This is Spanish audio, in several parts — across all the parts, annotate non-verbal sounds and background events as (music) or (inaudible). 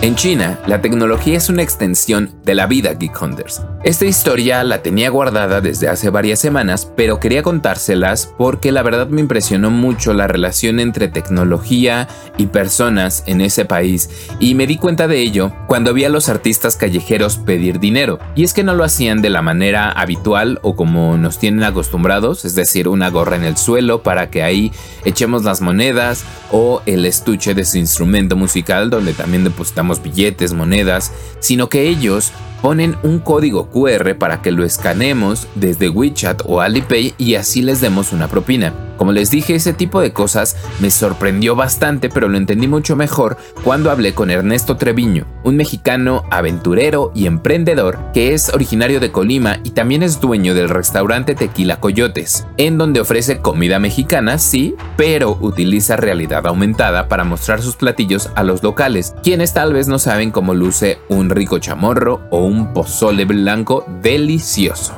En China, la tecnología es una extensión de la vida Geek Hunters. Esta historia la tenía guardada desde hace varias semanas, pero quería contárselas porque la verdad me impresionó mucho la relación entre tecnología y personas en ese país y me di cuenta de ello cuando vi a los artistas callejeros pedir dinero. Y es que no lo hacían de la manera habitual o como nos tienen acostumbrados, es decir, una gorra en el suelo para que ahí echemos las monedas o el estuche de su instrumento musical donde también depositamos billetes, monedas, sino que ellos ponen un código QR para que lo escanemos desde WeChat o Alipay y así les demos una propina. Como les dije, ese tipo de cosas me sorprendió bastante, pero lo entendí mucho mejor cuando hablé con Ernesto Treviño, un mexicano aventurero y emprendedor que es originario de Colima y también es dueño del restaurante Tequila Coyotes, en donde ofrece comida mexicana, sí, pero utiliza realidad aumentada para mostrar sus platillos a los locales, quienes tal vez no saben cómo luce un rico chamorro o un pozole blanco delicioso.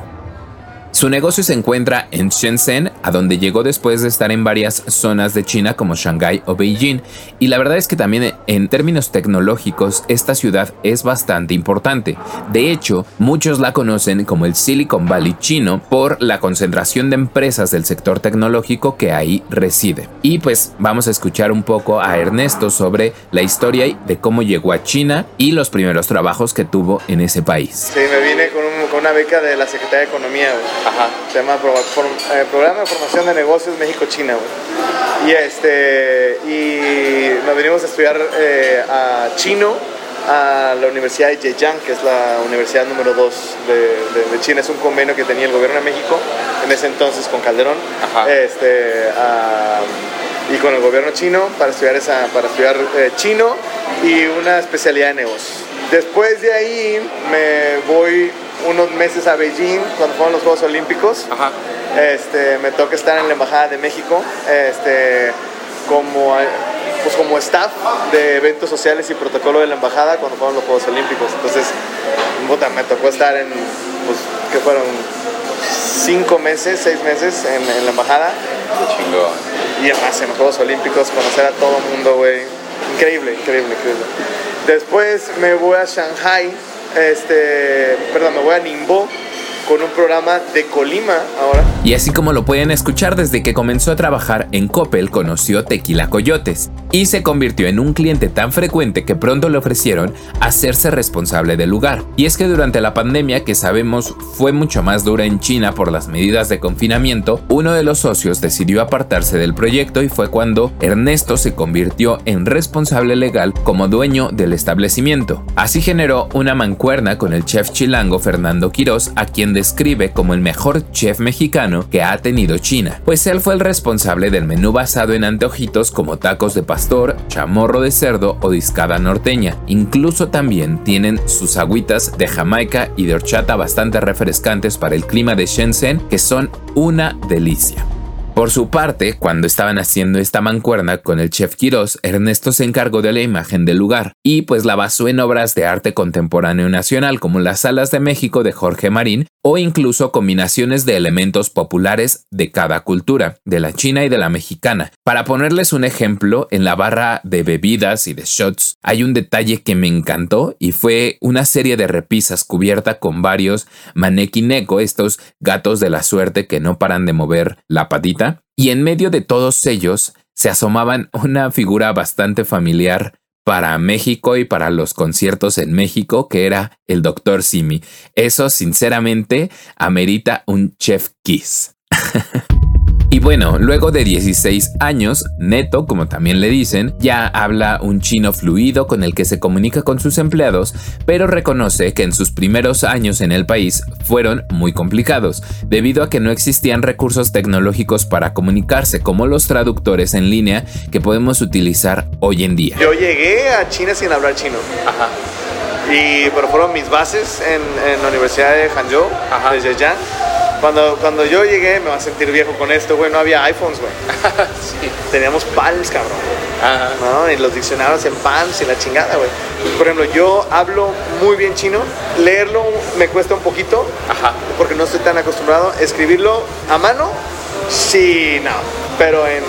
Su negocio se encuentra en Shenzhen, a donde llegó después de estar en varias zonas de China como Shanghái o Beijing, y la verdad es que también en términos tecnológicos esta ciudad es bastante importante. De hecho, muchos la conocen como el Silicon Valley chino por la concentración de empresas del sector tecnológico que ahí reside. Y pues vamos a escuchar un poco a Ernesto sobre la historia de cómo llegó a China y los primeros trabajos que tuvo en ese país. Sí, me vine con, una beca de la Secretaría de Economía. Ajá. Se llama eh, Programa de Formación de Negocios México-China. Y, este, y nos venimos a estudiar eh, a chino a la Universidad de Zhejiang, que es la universidad número 2 de, China. Es un convenio que tenía el gobierno de México en ese entonces con Calderón este, y con el gobierno chino para estudiar, esa, para estudiar eh, chino y una especialidad de negocios. Después de ahí me voy unos meses a Beijing cuando fueron los Juegos Olímpicos. Este, me toca estar en la Embajada de México este, como, pues como staff de eventos sociales y protocolo de la Embajada cuando fueron los Juegos Olímpicos. Entonces, me tocó estar en, pues, que fueron cinco meses, seis meses en, la Embajada. Y además en los Juegos Olímpicos, conocer a todo el mundo, güey. Increíble, increíble, increíble. Después me voy a Shanghai este, perdón, me voy a Nimbo con un programa de Colima ahora. Y así como lo pueden escuchar, desde que comenzó a trabajar en Coppel conoció Tequila Coyotes y se convirtió en un cliente tan frecuente que pronto le ofrecieron hacerse responsable del lugar. Y es que durante la pandemia, que sabemos fue mucho más dura en China por las medidas de confinamiento, uno de los socios decidió apartarse del proyecto y fue cuando Ernesto se convirtió en responsable legal como dueño del establecimiento. Así generó una mancuerna con el chef chilango Fernando Quirós, a quien describe como el mejor chef mexicano que ha tenido China, pues él fue el responsable del menú basado en antojitos como tacos de chamorro de cerdo o discada norteña. Incluso también tienen sus agüitas de Jamaica y de horchata bastante refrescantes para el clima de Shenzhen que son una delicia. Por su parte, cuando estaban haciendo esta mancuerna con el chef Quirós, Ernesto se encargó de la imagen del lugar y pues la basó en obras de arte contemporáneo nacional como las Salas de México de Jorge Marín o incluso combinaciones de elementos populares de cada cultura, de la china y de la mexicana. Para ponerles un ejemplo, en la barra de bebidas y de shots hay un detalle que me encantó y fue una serie de repisas cubierta con varios manequineco, estos gatos de la suerte que no paran de mover la patita y en medio de todos ellos se asomaban una figura bastante familiar para México y para los conciertos en México, que era el Dr. Simi. Eso, sinceramente, amerita un chef kiss. (laughs) Y bueno, luego de 16 años, Neto, como también le dicen, ya habla un chino fluido con el que se comunica con sus empleados, pero reconoce que en sus primeros años en el país fueron muy complicados, debido a que no existían recursos tecnológicos para comunicarse como los traductores en línea que podemos utilizar hoy en día. Yo llegué a China sin hablar chino. Ajá. Y, pero fueron mis bases en, la Universidad de Hangzhou, Ajá. de Zhejiang cuando, cuando yo llegué, me va a sentir viejo con esto, güey, no había iPhones, güey. (laughs) sí. Teníamos PALs, cabrón. Ajá. ¿no? Y los diccionarios en PALs y la chingada, güey. Por ejemplo, yo hablo muy bien chino. Leerlo me cuesta un poquito. Ajá. Porque no estoy tan acostumbrado. Escribirlo a mano Sí, no pero en,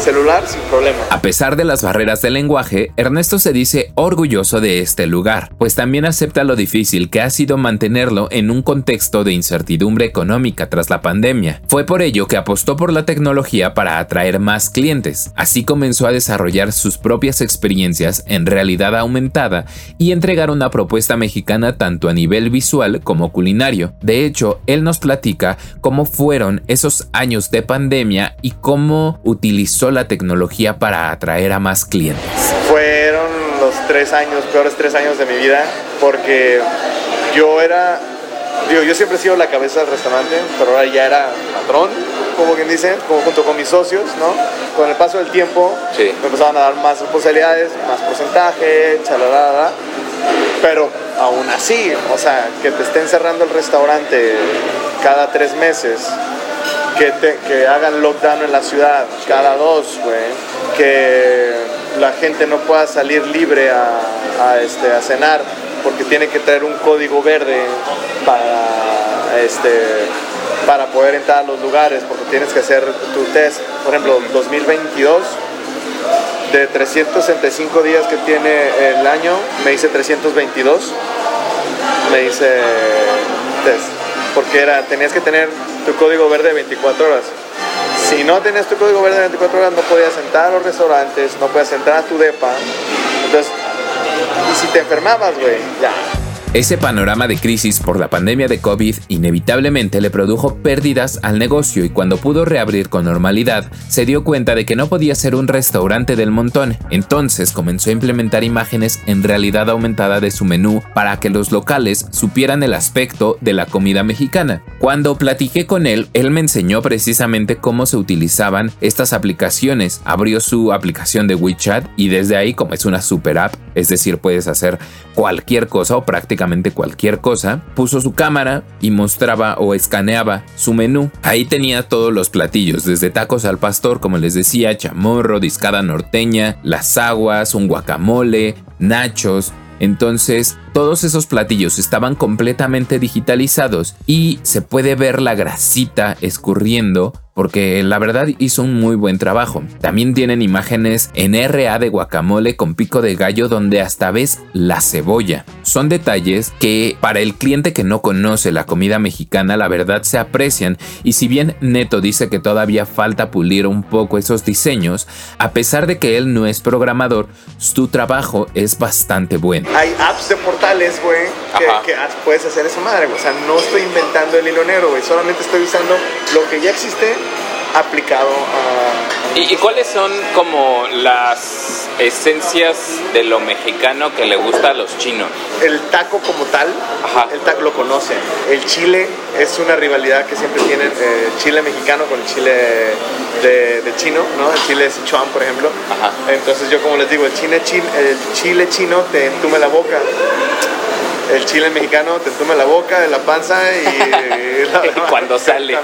celular sin problema. A pesar de las barreras del lenguaje, Ernesto se dice orgulloso de este lugar, pues también acepta lo difícil que ha sido mantenerlo en un contexto de incertidumbre económica tras la pandemia. Fue por ello que apostó por la tecnología para atraer más clientes. Así comenzó a desarrollar sus propias experiencias en realidad aumentada y entregar una propuesta mexicana tanto a nivel visual como culinario. De hecho, él nos platica cómo fueron esos años de pandemia y cómo utilizó la tecnología para atraer a más clientes? Fueron los tres años, peores tres años de mi vida, porque yo era, digo, yo siempre he sido la cabeza del restaurante, pero ahora ya era patrón, como quien dice, como junto con mis socios, ¿no? Con el paso del tiempo me empezaban a dar más responsabilidades, más porcentaje, chalada, pero aún así, o sea, que te estén cerrando el restaurante cada tres meses que, hagan lockdown en la ciudad cada dos, güey, que la gente no pueda salir libre a, este, a cenar porque tiene que traer un código verde para, este, para poder entrar a los lugares, porque tienes que hacer tu test. Por ejemplo, 2022, de 365 días que tiene el año, me hice 322, me hice test, porque era, tenías que tener tu código verde de 24 horas. Si no tenías tu código verde de 24 horas, no podías entrar a los restaurantes, no podías entrar a tu depa. Entonces, y si te enfermabas, güey, ya, ese panorama de crisis por la pandemia de COVID inevitablemente le produjo pérdidas al negocio y cuando pudo reabrir con normalidad, se dio cuenta de que no podía ser un restaurante del montón. Entonces comenzó a implementar imágenes en realidad aumentada de su menú para que los locales supieran el aspecto de la comida mexicana. Cuando platiqué con él, él me enseñó precisamente cómo se utilizaban estas aplicaciones. Abrió su aplicación de WeChat y desde ahí, como es una super app, es decir, puedes hacer cualquier cosa o prácticamente cualquier cosa, puso su cámara y mostraba o escaneaba su menú. Ahí tenía todos los platillos, desde tacos al pastor, como les decía, chamorro, discada norteña, las aguas, un guacamole, nachos, entonces, todos esos platillos estaban completamente digitalizados y se puede ver la grasita escurriendo porque la verdad hizo un muy buen trabajo. También tienen imágenes en RA de guacamole con pico de gallo donde hasta ves la cebolla. Son detalles que para el cliente que no conoce la comida mexicana la verdad se aprecian y si bien Neto dice que todavía falta pulir un poco esos diseños, a pesar de que él no es programador, su trabajo es bastante bueno. Hay apps de portales, güey, que, puedes hacer esa madre, o sea, no estoy inventando el hilo negro, güey, solamente estoy usando lo que ya existe aplicado a... ¿Y, cuáles son como las esencias de lo mexicano que le gusta a los chinos? El taco como tal, el taco lo conocen. El chile es una rivalidad que siempre tienen eh, chile mexicano con el chile de, chino, ¿no? El chile de Sichuan, por ejemplo. Entonces yo como les digo, el chile, chile, el chile chino te entume la boca el chile mexicano te toma la boca, de la panza y, (laughs) (laughs) cuando sale.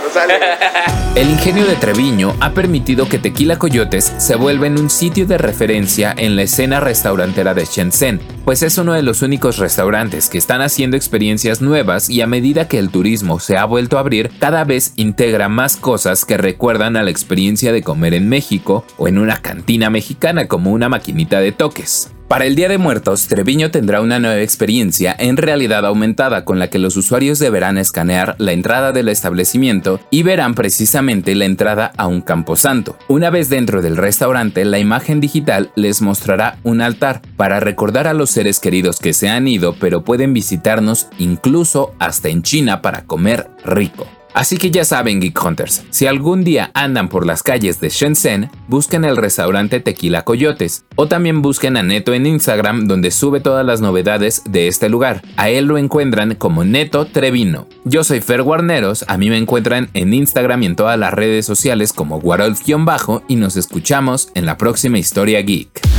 El ingenio de Treviño ha permitido que Tequila Coyotes se vuelva en un sitio de referencia en la escena restaurantera de Shenzhen, pues es uno de los únicos restaurantes que están haciendo experiencias nuevas y a medida que el turismo se ha vuelto a abrir, cada vez integra más cosas que recuerdan a la experiencia de comer en México o en una cantina mexicana como una maquinita de toques. Para el Día de Muertos, Treviño tendrá una nueva experiencia en realidad aumentada con la que los usuarios deberán escanear la entrada del establecimiento y verán precisamente la entrada a un camposanto. Una vez dentro del restaurante, la imagen digital les mostrará un altar para recordar a los seres queridos que se han ido pero pueden visitarnos incluso hasta en China para comer rico. Así que ya saben, Geek Hunters, si algún día andan por las calles de Shenzhen, busquen el restaurante Tequila Coyotes o también busquen a Neto en Instagram donde sube todas las novedades de este lugar. A él lo encuentran como Neto Trevino. Yo soy Fer Guarneros, a mí me encuentran en Instagram y en todas las redes sociales como Warolf-bajo y nos escuchamos en la próxima historia geek.